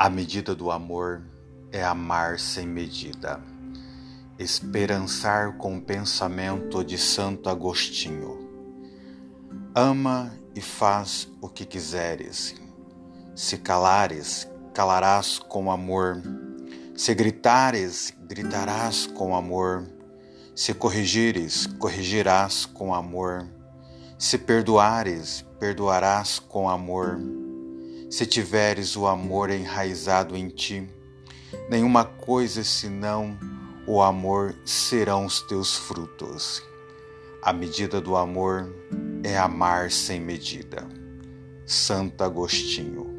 A medida do amor é amar sem medida. Esperançar com o pensamento de Santo Agostinho. Ama e faz o que quiseres. Se calares, calarás com amor. Se gritares, gritarás com amor. Se corrigires, corrigirás com amor. Se perdoares, perdoarás com amor. Se tiveres o amor enraizado em ti, nenhuma coisa senão o amor serão os teus frutos. A medida do amor é amar sem medida. Santo Agostinho